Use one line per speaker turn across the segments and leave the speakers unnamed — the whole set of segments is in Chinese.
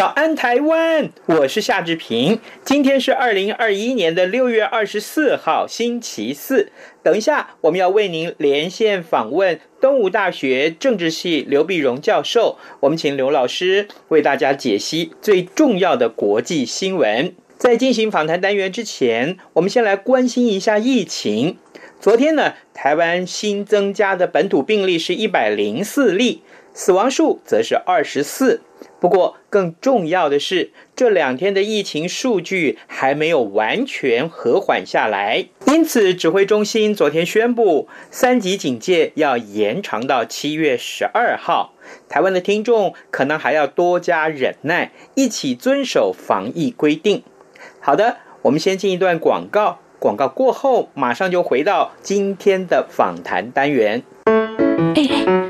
早安台湾，我是夏志平。今天是二零二一年的六月二十四号，星期四。等一下，我们要为您连线访问东吴大学政治系刘碧荣教授。我们请刘老师为大家解析最重要的国际新闻。在进行访谈单元之前，我们先来关心一下疫情。昨天呢，台湾新增加的本土病例是一百零四例，死亡数则是二十四。不过，更重要的是，这两天的疫情数据还没有完全和缓下来，因此指挥中心昨天宣布，三级警戒要延长到七月十二号。台湾的听众可能还要多加忍耐，一起遵守防疫规定。好的，我们先进一段广告，广告过后马上就回到今天的访谈单元。
哎，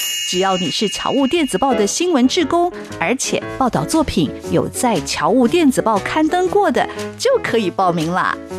只要你是侨务电子报的新闻志工，而且报道作品有在侨务电子报刊登过的，就可以报名啦。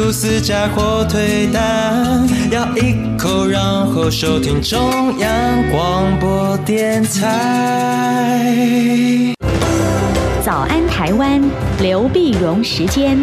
吐司加火腿蛋，咬一口，然后收听中央广播电台。
早安，台湾，刘碧荣时间。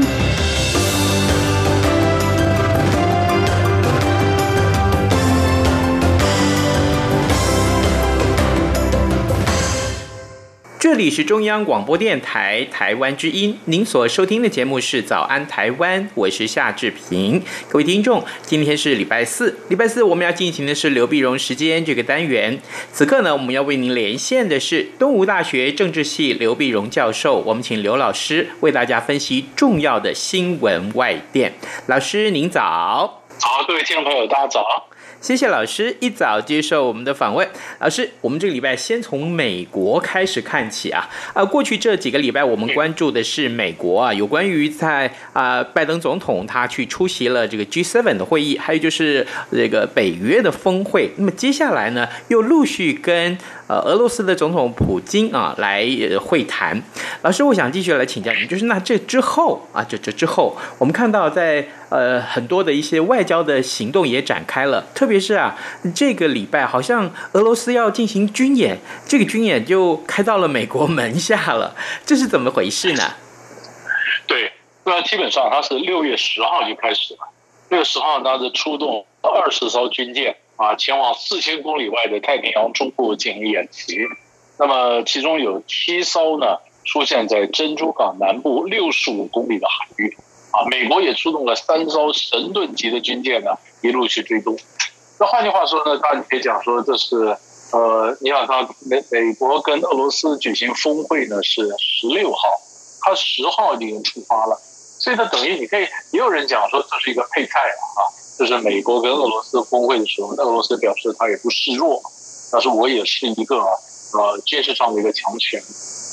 这里是中央广播电台台湾之音，您所收听的节目是《早安台湾》，我是夏志平。各位听众，今天是礼拜四，礼拜四我们要进行的是刘碧荣时间这个单元。此刻呢，我们要为您连线的是东吴大学政治系刘碧荣教授，我们请刘老师为大家分析重要的新闻外电。老师您早，
好，各位听众朋友，大家早。
谢谢老师一早接受我们的访问。老师，我们这个礼拜先从美国开始看起啊。啊，过去这几个礼拜我们关注的是美国啊，有关于在啊拜登总统他去出席了这个 G7 的会议，还有就是这个北约的峰会。那么接下来呢，又陆续跟呃俄罗斯的总统普京啊来会谈。老师，我想继续来请教您，就是那这之后啊，这这之后，我们看到在呃很多的一些外交的行动也展开了，特别是啊这个礼拜好像俄罗斯要进行军演，这个军演就开到了美国门下了，这是怎么回事呢？
对，那基本上它是六月十号就开始了，六月十号它是出动二十艘军舰啊，前往四千公里外的太平洋中部进行演习，那么其中有七艘呢。出现在珍珠港南部六十五公里的海域，啊，美国也出动了三艘神盾级的军舰呢，一路去追踪。那换句话说呢，大家可以讲说，这是呃，你想他美美国跟俄罗斯举行峰会呢是十六号，他十号已经出发了，所以它等于你可以，也有人讲说这是一个配菜啊，就是美国跟俄罗斯峰会的时候，那俄罗斯表示他也不示弱，但是我也是一个呃军事上的一个强权，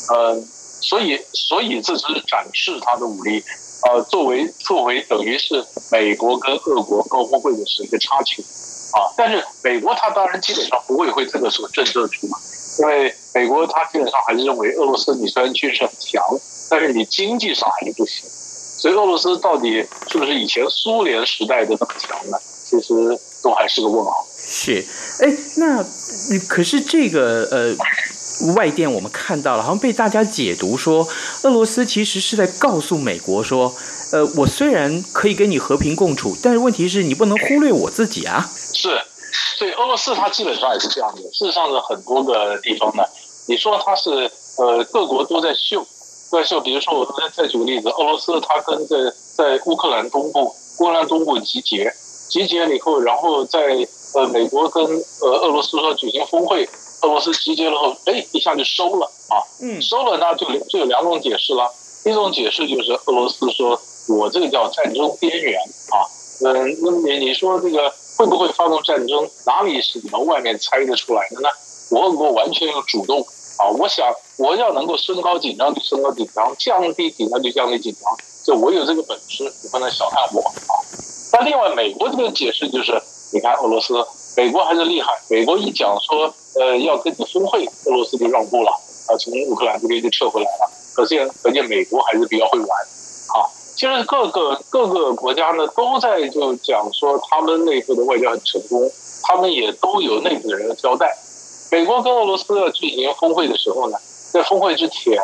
呃，所以所以这只是展示他的武力，呃，作为作为等于是美国跟俄国高峰会的时候一个插曲啊，但是美国他当然基本上不会为这个所震慑住嘛，因为美国他基本上还是认为俄罗斯你虽然军事很强，但是你经济上还是不行。所以俄罗斯到底是不是以前苏联时代的那么强呢？其实都还是个问号。
是，哎，那可是这个呃外电我们看到了，好像被大家解读说，俄罗斯其实是在告诉美国说，呃，我虽然可以跟你和平共处，但是问题是你不能忽略我自己啊。
是，所以俄罗斯它基本上也是这样的。事实上，的很多个地方呢，你说它是呃各国都在秀。对，就比如说，我再再举个例子，俄罗斯他跟在在乌克兰东部，乌克兰东部集结，集结了以后，然后在呃美国跟呃俄罗斯说举行峰会，俄罗斯集结了后，哎，一下就收了啊，嗯，收了那就就有两种解释了，一种解释就是俄罗斯说我这个叫战争边缘啊，嗯，那么你你说这个会不会发动战争？哪里是你们外面猜得出来的呢？我俄国完全有主动。啊，我想我要能够升高紧张就升高紧张，降低紧张就降低紧张，就我有这个本事，你不能小看我啊。那另外，美国这个解释就是，你看俄罗斯，美国还是厉害，美国一讲说，呃，要跟你峰会，俄罗斯就让步了，啊，从乌克兰这边就撤回来了。可见，可见美国还是比较会玩，啊，其实各个各个国家呢都在就讲说他们内部的外交很成功，他们也都有内部的人交代。美国跟俄罗斯要举行峰会的时候呢，在峰会之前，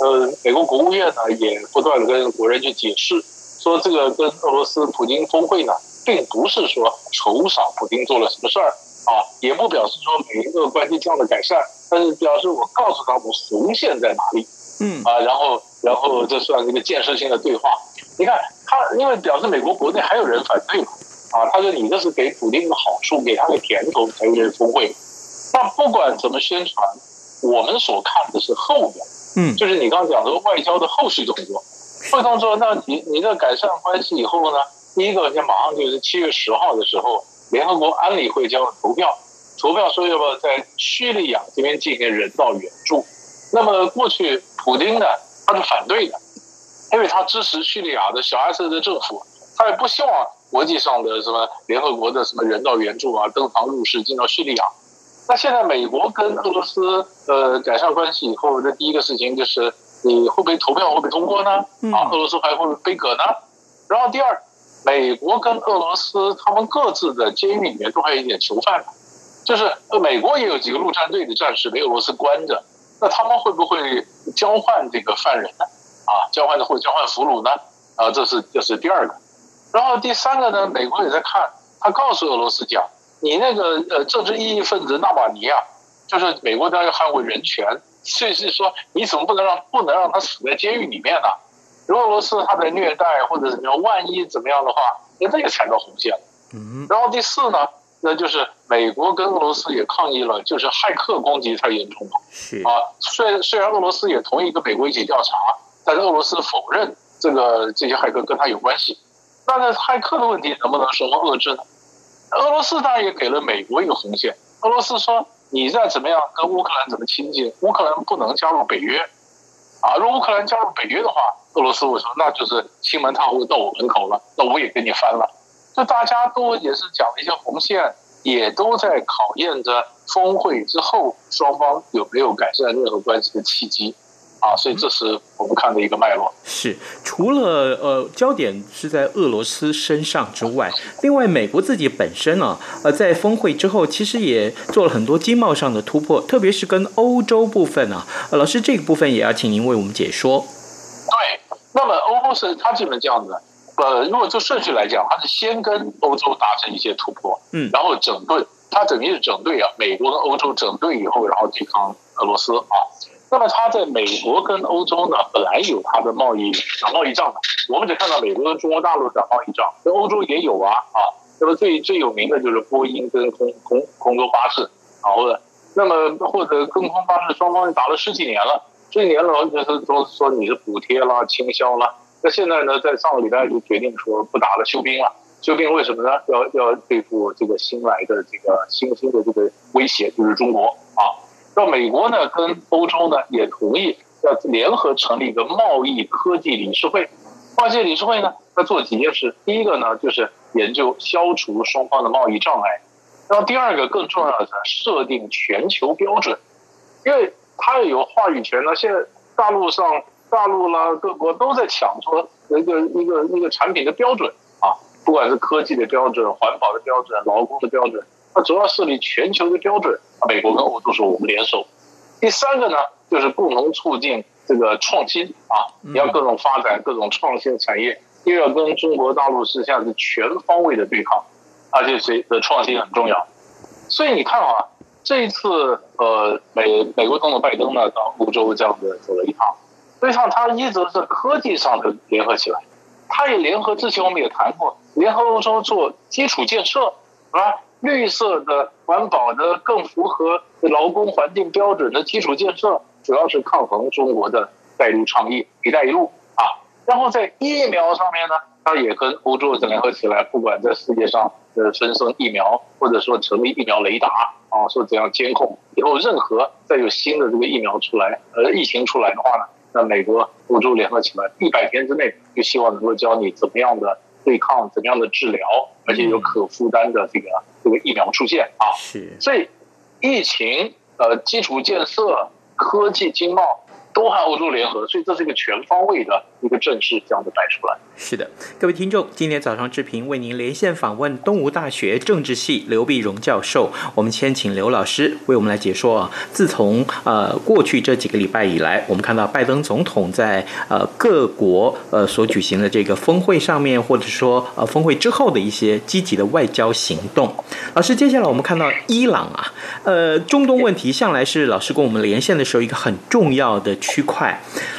呃，美国国务院呢也不断的跟国人去解释，说这个跟俄罗斯普京峰会呢，并不是说仇杀普京做了什么事儿啊，也不表示说每一个关系这样的改善，但是表示我告诉他们红线在哪里，嗯啊，然后然后这算是一个建设性的对话。你看他，因为表示美国国内还有人反对嘛，啊，他说你这是给普京的好处，给他个甜头才有这峰会。那不管怎么宣传，我们所看的是后面，嗯，就是你刚刚讲的外交的后续动作。后续动作，那你你的改善关系以后呢？第一个，你马上就是七月十号的时候，联合国安理会将要投票，投票说要不要在叙利亚这边进行人道援助。那么过去普京呢，他是反对的，因为他支持叙利亚的小阿瑟的政府，他也不希望国际上的什么联合国的什么人道援助啊登堂入室进到叙利亚。那现在美国跟俄罗斯呃改善关系以后，这第一个事情就是你会不会投票会不会通过呢？啊，俄罗斯还会不会杯葛呢？然后第二，美国跟俄罗斯他们各自的监狱里面都还有一点囚犯，就是呃美国也有几个陆战队的战士被俄罗斯关着，那他们会不会交换这个犯人呢？啊，交换的或者交换俘虏呢？啊，这是这是第二个。然后第三个呢，美国也在看，他告诉俄罗斯讲。你那个呃政治异议分子纳瓦尼啊，就是美国在要捍卫人权，所以是说你怎么不能让不能让他死在监狱里面呢？如果俄罗斯他在虐待或者怎么样，万一怎么样的话，那这个踩到红线了。嗯。然后第四呢，那就是美国跟俄罗斯也抗议了，就是骇客攻击太严重了。是。啊，虽虽然俄罗斯也同意跟美国一起调查，但是俄罗斯否认这个这些骇客跟他有关系。那那骇客的问题能不能双方遏制呢？俄罗斯当然也给了美国一个红线。俄罗斯说：“你再怎么样跟乌克兰怎么亲近，乌克兰不能加入北约。啊，如果乌克兰加入北约的话，俄罗斯我说那就是亲门踏户到我门口了，那我也跟你翻了。就大家都也是讲了一些红线，也都在考验着峰会之后双方有没有改善任何关系的契机。”啊，所以这是我们看的一个脉络。
是，除了呃焦点是在俄罗斯身上之外，另外美国自己本身啊，呃，在峰会之后，其实也做了很多经贸上的突破，特别是跟欧洲部分啊，呃，老师这个部分也要请您为我们解说。
对，那么欧洲是它基本这样子，呃，如果就顺序来讲，它是先跟欧洲达成一些突破，嗯，然后整顿，它等于是整队啊，美国跟欧洲整队以后，然后对抗俄罗斯啊。那么它在美国跟欧洲呢，本来有它的贸易打贸易战的，我们只看到美国跟中国大陆打贸易战，跟欧洲也有啊啊。那么最最有名的就是波音跟空空空中巴士，然后呢，那么或者跟空巴士双方打了十几年了，这几年了就是说说你是补贴啦、倾销啦，那现在呢，在上个礼拜就决定说不打了，休兵了。休兵为什么呢？要要对付这个新来的这个新兴的这个威胁，就是中国啊。那美国呢，跟欧洲呢也同意要联合成立一个贸易科技理事会。贸易理事会呢，要做几件事。第一个呢，就是研究消除双方的贸易障碍。然后第二个更重要的是设定全球标准，因为它有话语权呢。现在大陆上、大陆啦各国都在抢说一个一个一个产品的标准啊。不管是科技的标准、环保的标准、劳工的标准，它主要设立全球的标准。美国跟欧洲说我们联手。第三个呢，就是共同促进这个创新啊，你要各种发展、各种创新产业，又要跟中国大陆实际上是全方位的对抗，而且谁的创新很重要。所以你看啊，这一次呃，美美国总统拜登呢到欧洲这样子走了一趟，实际上他一直是科技上的联合起来。他也联合之前我们也谈过，联合欧洲做基础建设啊，绿色的、环保的、更符合劳工环境标准的基础建设，主要是抗衡中国的带路倡议“一带一路”啊。然后在疫苗上面呢，它也跟欧洲联合起来，不管在世界上的分生疫苗，或者说成立疫苗雷达啊，说怎样监控以后，任何再有新的这个疫苗出来，呃，疫情出来的话呢？那美国、欧洲联合起来，一百天之内就希望能够教你怎么样的对抗，怎么样的治疗，而且有可负担的这个这个疫苗出现啊。是，所以疫情、呃，基础建设、科技、经贸。都和欧洲联合，所以这是一个全方位的一个阵势，这样子摆出来。
是的，各位听众，今天早上志平为您连线访问东吴大学政治系刘必荣教授，我们先请刘老师为我们来解说啊。自从呃过去这几个礼拜以来，我们看到拜登总统在呃各国呃所举行的这个峰会上面，或者说呃峰会之后的一些积极的外交行动。老师，接下来我们看到伊朗啊，呃中东问题向来是老师跟我们连线的时候一个很重要的。区块，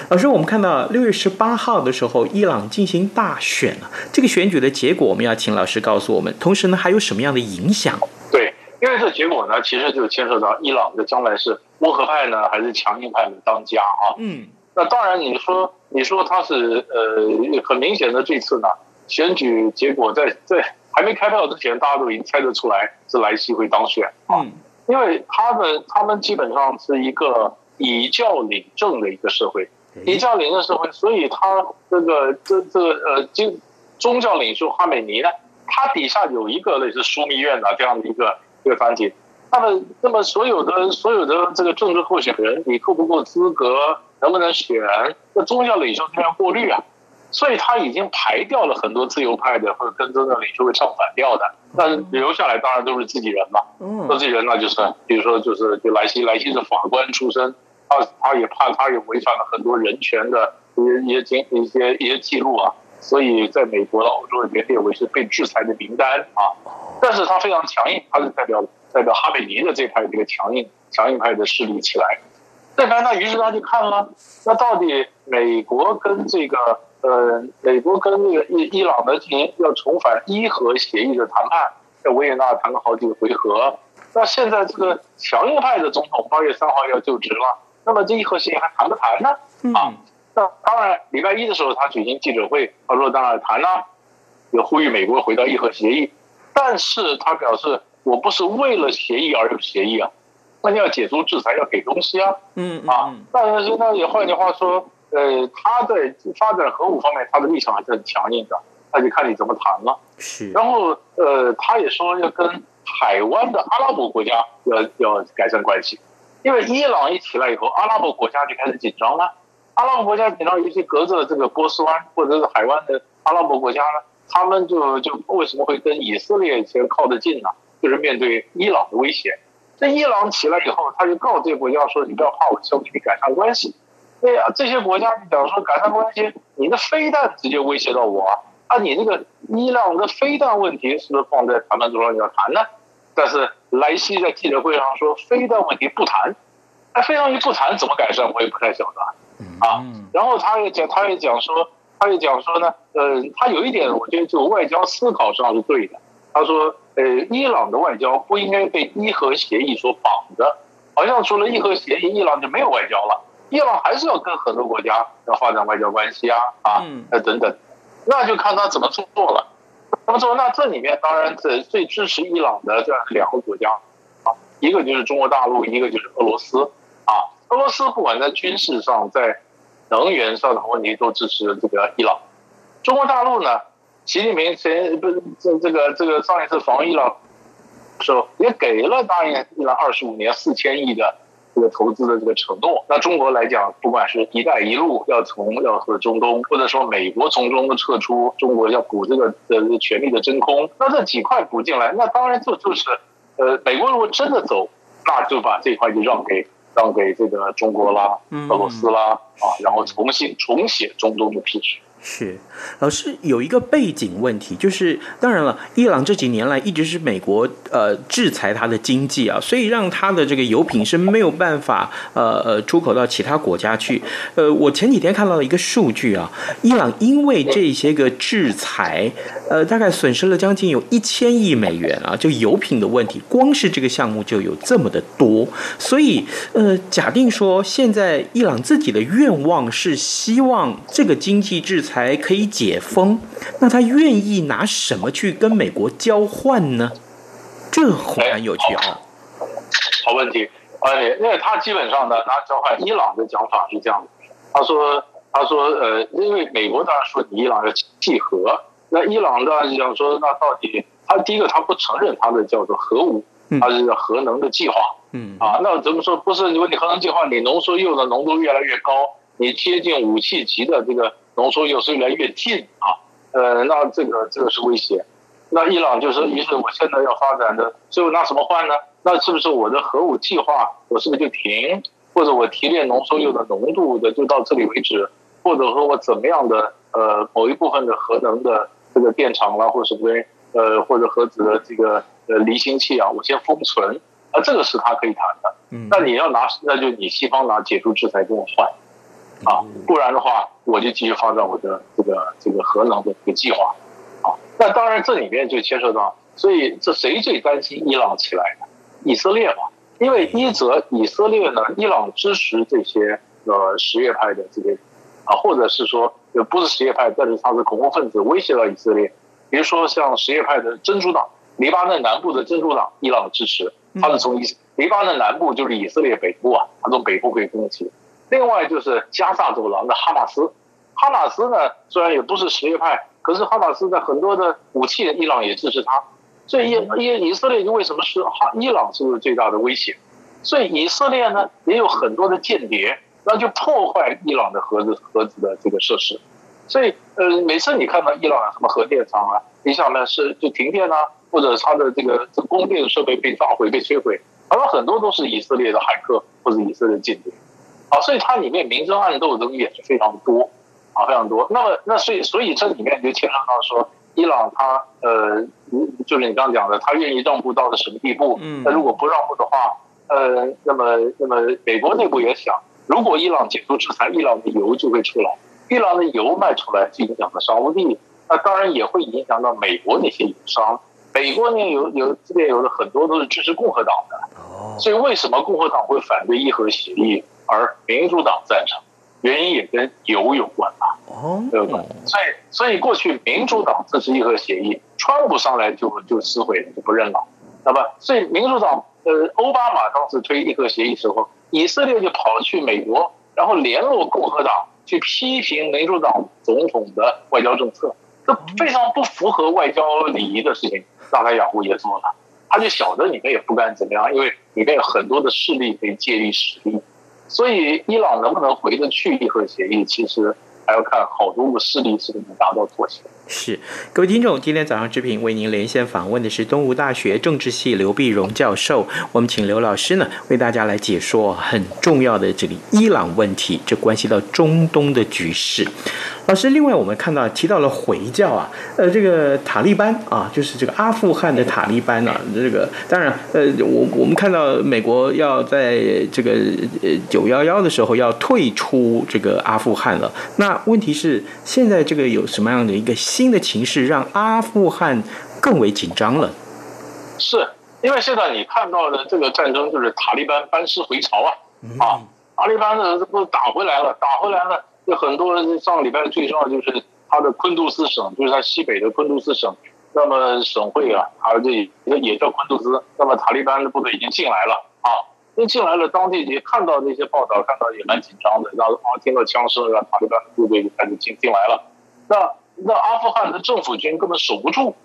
老师，我们看到六月十八号的时候，伊朗进行大选了。这个选举的结果，我们要请老师告诉我们。同时呢，还有什么样的影响？
对，因为这结果呢，其实就牵涉到伊朗的将来是温和派呢，还是强硬派的当家啊？嗯，那当然，你说你说他是呃，很明显的这次呢，选举结果在在还没开票之前，大家都已经猜得出来是莱西会当选啊，嗯，因为他们他们基本上是一个。以教领政的一个社会，以教领政社会，所以他这个这这个呃，经宗教领袖哈美尼呢，他底下有一个类似枢密院的这样的一个一个团体，那么那么所有的所有的这个政治候选人，你够不够资格，能不能选？那宗教领袖他要过滤啊，所以他已经排掉了很多自由派的或者跟宗教领袖会唱反调的，但是留下来当然都是自己人嘛，嗯，自己人那就是比如说就是就莱西莱西是法官出身。他他也怕，他也违反了很多人权的一些一些经一些一些记录啊，所以在美国的欧洲里面列为是被制裁的名单啊。但是他非常强硬，他是代表代表哈美尼的这派这个强硬强硬派的势力起来。这边那于是他就看了，那到底美国跟这个呃美国跟那个伊伊朗的进行要重返伊核协议的谈判，在维也纳谈了好几个回合。那现在这个强硬派的总统八月三号要就职了。那么这伊核协议还谈不谈呢？啊，那当然，礼拜一的时候他举行记者会，他说当然谈了，也呼吁美国回到伊核协议，但是他表示我不是为了协议而有协议啊，那你要解除制裁要给东西啊，嗯啊，但是那也换句话说，呃，他在发展核武方面他的立场还是很强硬的，那就看你怎么谈了。是，然后呃，他也说要跟海湾的阿拉伯国家要要改善关系。因为伊朗一起来以后，阿拉伯国家就开始紧张了。阿拉伯国家紧张，尤其隔着这个波斯湾或者是海湾的阿拉伯国家呢，他们就就为什么会跟以色列先靠得近呢？就是面对伊朗的威胁。这伊朗起来以后，他就告这个国家说：“你不要怕，我想跟你改善关系。”对啊，这些国家你假如说改善关系，你的飞弹直接威胁到我啊！啊，你那个伊朗的飞弹问题是不是放在谈判桌上要谈呢？但是莱西在记者会上说，飞弹问题不谈，那飞弹一不谈怎么改善？我也不太晓得啊。然后他也讲，他也讲说，他也讲说呢，呃，他有一点我觉得就外交思考上是对的。他说，呃，伊朗的外交不应该被伊核协议所绑着，好像除了伊核协议，伊朗就没有外交了。伊朗还是要跟很多国家要发展外交关系啊啊，那等等，那就看他怎么做了。那么说？那这里面当然最最支持伊朗的这两个国家啊，一个就是中国大陆，一个就是俄罗斯啊。俄罗斯不管在军事上，在能源上的问题都支持这个伊朗。中国大陆呢，习近平前不是这这个这个上一次访伊朗时候也给了答应伊朗二十五年四千亿的。这个投资的这个承诺，那中国来讲，不管是一带一路要从要和中东，或者说美国从中撤出，中国要补这个的权力的真空，那这几块补进来，那当然就就是，呃，美国如果真的走，那就把这块就让给让给这个中国啦、俄罗斯啦啊，然后重新重写中东的历史。
是，老师有一个背景问题，就是当然了，伊朗这几年来一直是美国呃制裁它的经济啊，所以让它的这个油品是没有办法呃呃出口到其他国家去。呃，我前几天看到了一个数据啊，伊朗因为这些个制裁，呃，大概损失了将近有一千亿美元啊，就油品的问题，光是这个项目就有这么的多。所以呃，假定说现在伊朗自己的愿望是希望这个经济制裁。才可以解封，那他愿意拿什么去跟美国交换呢？这很有趣啊！
好问题，哎，因为他基本上呢，拿交换伊朗的讲法是这样的，他说，他说，呃，因为美国当然说你伊朗要契合，那伊朗当然是讲说，那到底他第一个他不承认他的叫做核武，他是核能的计划，嗯啊，那怎么说？不是，如果你核能计划，你浓缩铀的浓度越来越高，你接近武器级的这个。浓缩铀是越来越近啊，呃，那这个这个是威胁。那伊朗就是，于是我现在要发展的，所以我拿什么换呢？那是不是我的核武计划，我是不是就停？或者我提炼浓缩铀的浓度的就到这里为止？或者说我怎么样的呃某一部分的核能的这个电厂啦，或者什么呃或者核子的这个呃离心器啊，我先封存？啊，这个是他可以谈的。嗯，那你要拿，那就你西方拿解除制裁跟我换。啊，不然的话，我就继续发展我的这个这个核能的这个计划。啊，那当然这里面就牵涉到，所以这谁最担心伊朗起来呢？以色列嘛，因为一则以色列呢，伊朗支持这些呃什叶派的这个啊，或者是说也不是什叶派，但是他是恐怖分子威胁到以色列。比如说像什叶派的真主党，黎巴嫩南部的真主党，伊朗支持，他是从以黎巴嫩南部就是以色列北部啊，他从北部可以攻击。另外就是加萨走廊的哈马斯，哈马斯呢虽然也不是什叶派，可是哈马斯的很多的武器，伊朗也支持他，所以以以以色列为什么是哈伊朗是最大的威胁？所以以色列呢也有很多的间谍，那就破坏伊朗的核子核子的这个设施，所以呃每次你看到伊朗什么核电厂啊，你想呢是就停电啊，或者它的这个这供电设备被炸毁被摧毁，而很多都是以色列的骇客或者以色列的间谍。啊，所以它里面明争暗斗的东西也是非常多，啊，非常多。那么，那所以，所以这里面就牵扯到说，伊朗它呃，就是你刚刚讲的，它愿意让步到了什么地步？嗯，那如果不让步的话，呃，那么，那么美国内部也想，如果伊朗解除制裁，伊朗的油就会出来，伊朗的油卖出来，就影响到沙乌地，那当然也会影响到美国那些油商。美国呢有有这边有的很多都是支持共和党的，所以为什么共和党会反对伊核协议？而民主党赞成，原因也跟油有关吧？哦，对不对？所以，所以过去民主党支持伊核协议，川普上来就就撕毁了，就不认了。那么，所以民主党呃，奥巴马当时推伊核协议时候，以色列就跑去美国，然后联络共和党去批评民主党总统的外交政策，这非常不符合外交礼仪的事情。纳塔雅胡也做了，他就晓得你们也不敢怎么样，因为里面有很多的势力可以借力使力。所以，伊朗能不能回得去伊核协议，其实还要看好多个势力是不是能达到妥协。
是，各位听众，今天早上之平为您连线访问的是东吴大学政治系刘碧荣教授。我们请刘老师呢为大家来解说很重要的这个伊朗问题，这关系到中东的局势。老师，另外我们看到提到了回教啊，呃，这个塔利班啊，就是这个阿富汗的塔利班啊，这个当然，呃，我我们看到美国要在这个呃九幺幺的时候要退出这个阿富汗了。那问题是现在这个有什么样的一个的情势让阿富汗更为紧张了，
是因为现在你看到的这个战争就是塔利班班师回朝啊，啊塔利班的这不打回来了，打回来了，就很多人上个礼拜最重要就是他的昆杜斯省，就是在西北的昆杜斯省，那么省会啊，还有这也也叫昆杜斯，那么塔利班的部队已经进来了。啊，那进来了，当地也看到那些报道，看到也蛮紧张的，然后啊听到枪声，然后塔利班的部队就开始进进来了，那那阿富汗的政府军根本守不住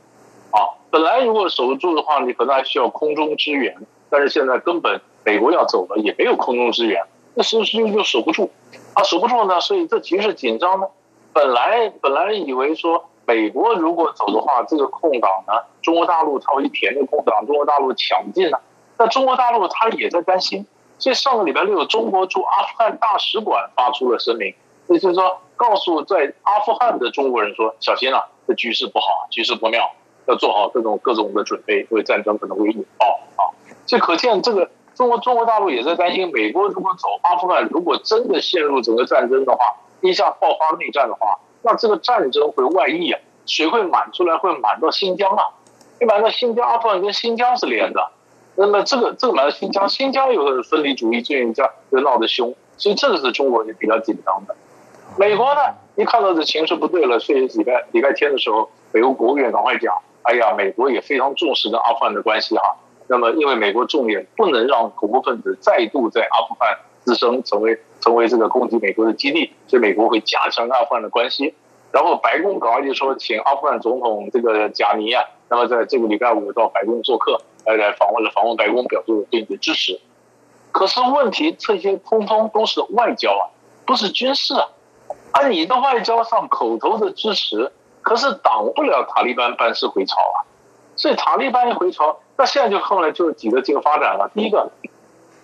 啊，本来如果守得住的话，你可能还需要空中支援，但是现在根本美国要走了，也没有空中支援。那是不是又守不住啊？守不住呢，所以这局势紧张呢。本来本来以为说美国如果走的话，这个空档呢，中国大陆它会填这个空档，中国大陆抢进呢。那中国大陆他也在担心，所以上个礼拜六，中国驻阿富汗大使馆发出了声明，也就是说告诉在阿富汗的中国人说，小心啊，这局势不好，局势不妙，要做好各种各种的准备，因为战争可能会引爆啊。这可见这个。中国中国大陆也在担心，美国如果走阿富汗，如果真的陷入整个战争的话，一下爆发内战的话，那这个战争会外溢啊，谁会满出来，会满到新疆啊，一满到新疆，阿富汗跟新疆是连的，那么这个这个满到新疆，新疆有个分离主义最近在就闹得凶，所以这个是中国也比较紧张的。美国呢，一看到这形势不对了，所以礼拜礼拜天的时候，美国国务院赶快讲，哎呀，美国也非常重视跟阿富汗的关系哈。那么，因为美国重点不能让恐怖分子再度在阿富汗滋生，成为成为这个攻击美国的基地，所以美国会加强阿富汗的关系。然后白宫赶快就说，请阿富汗总统这个贾尼啊，那么在这个礼拜五到白宫做客，来来访问了访问白宫，表示对你的支持。可是问题，这些通通都是外交啊，不是军事啊。而你的外交上口头的支持，可是挡不了塔利班班师回朝啊。所以塔利班一回朝。那现在就后来就几个几个发展了。第一个，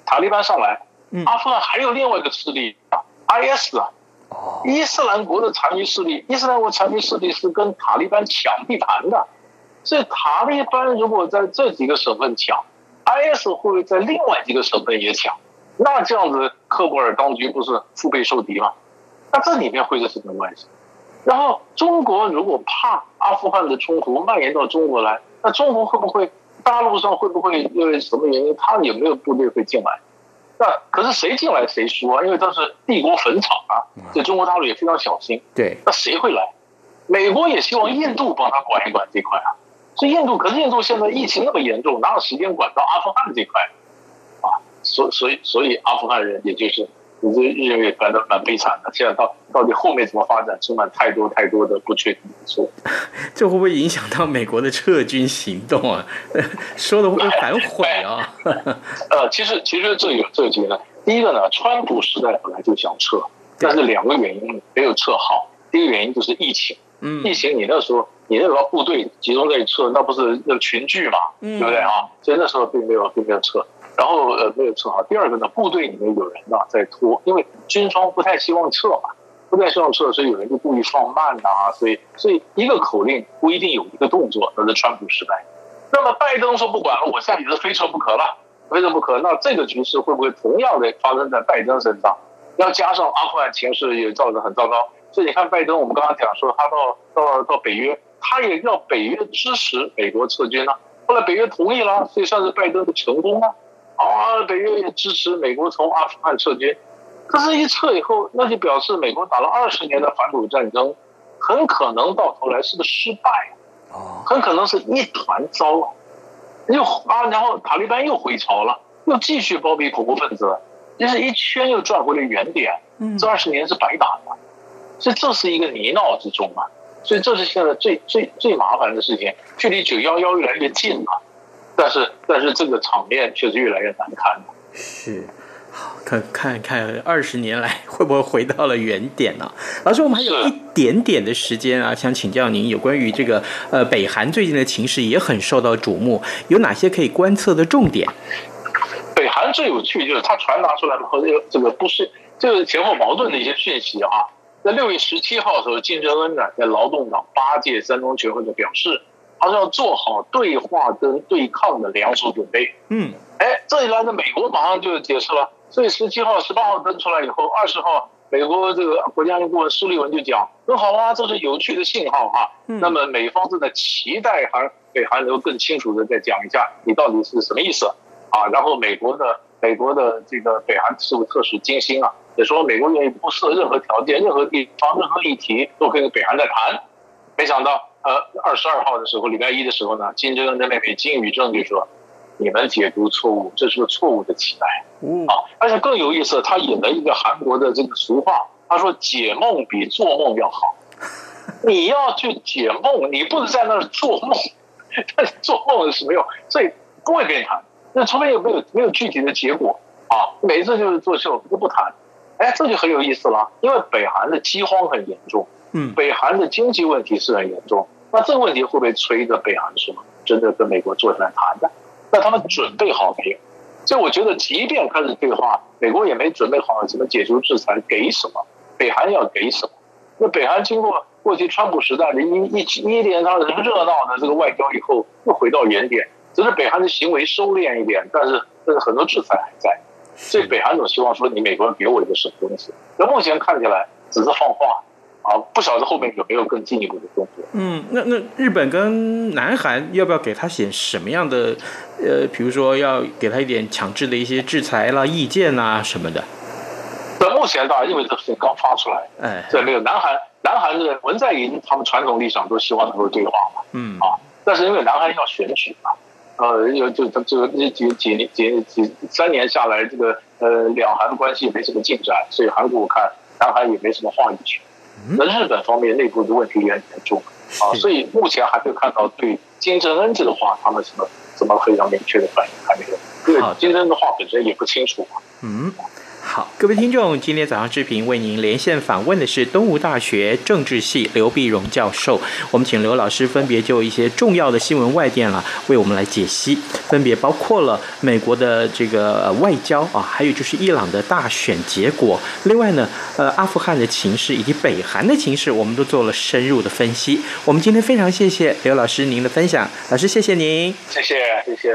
塔利班上来，阿富汗还有另外一个势力啊，IS 啊，伊斯兰国的残余势力。伊斯兰国残余势力是跟塔利班抢地盘的，所以塔利班如果在这几个省份抢，IS 会不会在另外几个省份也抢？那这样子，喀布尔当局不是腹背受敌吗？那这里面会是什么关系？然后中国如果怕阿富汗的冲突蔓延到中国来，那中国会不会？大陆上会不会因为什么原因，他有没有部队会进来？那可是谁进来谁输啊？因为这是帝国坟场啊，所以中国大陆也非常小心。
对，
那谁会来？美国也希望印度帮他管一管这块啊。所以印度，可是印度现在疫情那么严重，哪有时间管到阿富汗这块啊？所所以所以阿富汗人也就是。你这日月反正蛮悲惨的，现在到到底后面怎么发展，充满太多太多的不确定因素。
这会不会影响到美国的撤军行动啊？说的会不会反悔啊？
呃，其实其实这有这几个，第一个呢，川普时代本来就想撤，但是两个原因没有撤好。第一个原因就是疫情，嗯，疫情你那时候你那时候部队集中在撤，那不是那群聚嘛，对不对啊？所以那时候并没有并没有撤。然后呃没有撤好，第二个呢，部队里面有人呢在拖，因为军方不太希望撤嘛，不太希望撤，所以有人就故意放慢呐、所以所以一个口令不一定有一个动作，那是川普失败。那么拜登说不管了，我现在也是非撤不可了，非撤不可。那这个局势会不会同样的发生在拜登身上？要加上阿富汗情势也造成很糟糕，所以你看拜登，我们刚刚讲说他到到到北约，他也要北约支持美国撤军呢、后来北约同意了，所以算是拜登的成功啊。啊，北约也支持美国从阿富汗撤军，可是，一撤以后，那就表示美国打了二十年的反恐战争，很可能到头来是个失败，很可能是一团糟，又啊，然后塔利班又回朝了，又继续包庇恐怖分子，就是一圈又转回了原点，这二十年是白打的，所以这是一个泥淖之中啊，所以这是现在最最最麻烦的事情，距离九幺幺越来越近了。但是，但是这个场面确实越来越难看了。
是，好，看看看二十年来会不会回到了原点呢？老师，我们还有一点点的时间啊，想请教您有关于这个呃北韩最近的情势也很受到瞩目，有哪些可以观测的重点？
北韩最有趣就是它传达出来的和这个这个不是就是前后矛盾的一些讯息啊。在六月十七号的时候，金正恩呢在劳动党八届三中全会就表示。他说要做好对话跟对抗的两手准备。嗯，哎，这一来呢，美国马上就解释了。所以十七号、十八号登出来以后，二十号，美国这个国家安全顾问苏利文就讲很好啊，这是有趣的信号哈。嗯。那么美方正在期待韩北韩能够更清楚的再讲一下你到底是什么意思啊。然后美国的美国的这个北韩事务特使金星啊，也说美国愿意不设任何条件、任何地方、任何议题都可以跟北韩再谈。没想到，呃，二十二号的时候，礼拜一的时候呢，金正恩的妹妹金宇正就说：“你们解读错误，这是个错误的期待。”嗯啊，而且更有意思，他引了一个韩国的这个俗话，他说：“解梦比做梦要好。”你要去解梦，你不能在那儿做梦，但是做梦是没有，所以不会跟你谈。那除非有没有没有具体的结果啊，每一次就是作秀就不谈。哎，这就很有意思了，因为北韩的饥荒很严重。嗯，北韩的经济问题是很严重，那这个问题会不会催着北韩什么真的跟美国坐下来谈的？那他们准备好没有？所以我觉得，即便开始对话，美国也没准备好怎么解除制裁，给什么？北韩要给什么？那北韩经过过去川普时代的一一一连串的热闹的这个外交以后，又回到原点，只是北韩的行为收敛一点，但是但是很多制裁还在，所以北韩总希望说，你美国人给我一个什么东西？那目前看起来只是放话。啊，不晓得后面有没有更进一步的动作。
嗯，那那日本跟南韩要不要给他写什么样的？呃，比如说要给他一点强制的一些制裁啦、意见啦什么的。
那目前当然因为这事情刚发出来，
哎，
这没有南韩，南韩的文在寅他们传统立场都希望能够对话嘛。嗯啊，但是因为南韩要选举嘛，呃，有就这这个几几几几几三年下来，这个呃两韩关系没什么进展，所以韩国我看南韩也没什么话语权。那日本方面内部的问题也很严重啊，所以目前还没有看到对金正恩这个话，他们什么什么非常明确的反应还没有，因为金正恩的话本身也不清楚嘛。嗯。
好，各位听众，今天早上视频为您连线访问的是东吴大学政治系刘碧荣教授。我们请刘老师分别就一些重要的新闻外电了，为我们来解析，分别包括了美国的这个外交啊，还有就是伊朗的大选结果。另外呢，呃，阿富汗的情势以及北韩的情势，我们都做了深入的分析。我们今天非常谢谢刘老师您的分享，老师谢谢您，
谢谢谢
谢。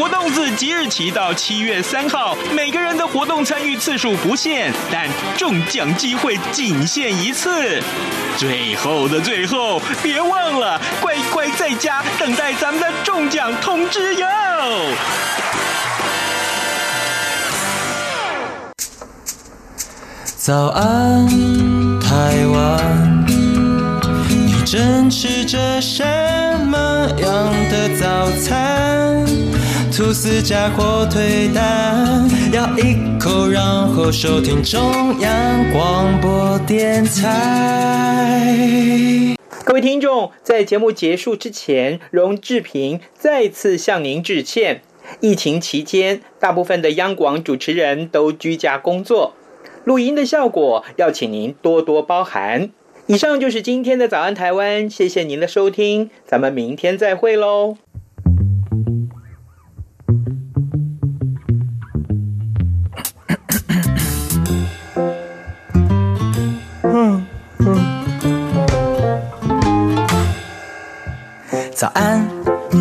活动自即日起到七月三号，每个人的活动参与次数不限，但中奖机会仅限一次。最后的最后，别忘了乖乖在家等待咱们的中奖通知哟！
早安，台湾，你正吃着什么样的早餐？吐司加火腿蛋，咬一口，然后收听中央广播电台。
各位听众，在节目结束之前，容志平再次向您致歉。疫情期间，大部分的央广主持人都居家工作，录音的效果要请您多多包涵。以上就是今天的早安台湾，谢谢您的收听，咱们明天再会喽。
早安，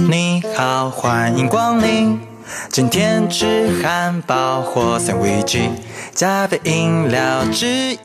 你好，欢迎光临。今天吃汉堡或三明治，加杯饮料，只